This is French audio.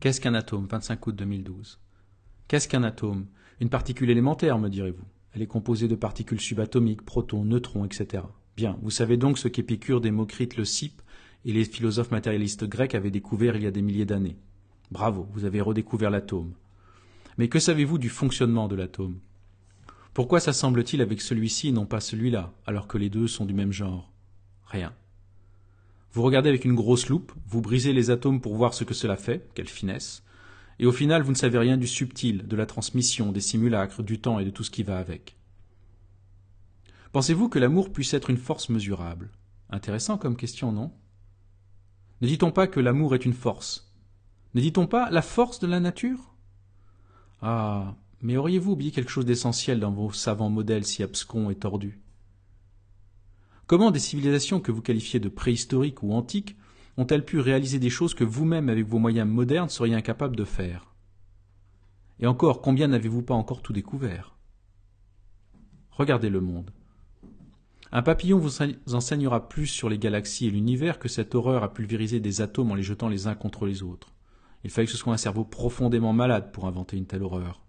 Qu'est-ce qu'un atome 25 août 2012. Qu'est-ce qu'un atome? Une particule élémentaire, me direz-vous. Elle est composée de particules subatomiques, protons, neutrons, etc. Bien, vous savez donc ce qu'Épicure, Démocrite, le Cyp et les philosophes matérialistes grecs avaient découvert il y a des milliers d'années. Bravo, vous avez redécouvert l'atome. Mais que savez-vous du fonctionnement de l'atome? Pourquoi s'assemble-t-il avec celui-ci et non pas celui-là, alors que les deux sont du même genre? Rien. Vous regardez avec une grosse loupe, vous brisez les atomes pour voir ce que cela fait, quelle finesse, et au final vous ne savez rien du subtil, de la transmission, des simulacres, du temps et de tout ce qui va avec. Pensez-vous que l'amour puisse être une force mesurable? Intéressant comme question, non? Ne dit-on pas que l'amour est une force? Ne dit-on pas la force de la nature? Ah, mais auriez-vous oublié quelque chose d'essentiel dans vos savants modèles si abscons et tordus? Comment des civilisations que vous qualifiez de préhistoriques ou antiques ont-elles pu réaliser des choses que vous-même, avec vos moyens modernes, seriez incapables de faire? Et encore, combien n'avez-vous pas encore tout découvert? Regardez le monde. Un papillon vous enseignera plus sur les galaxies et l'univers que cette horreur à pulvériser des atomes en les jetant les uns contre les autres. Il fallait que ce soit un cerveau profondément malade pour inventer une telle horreur.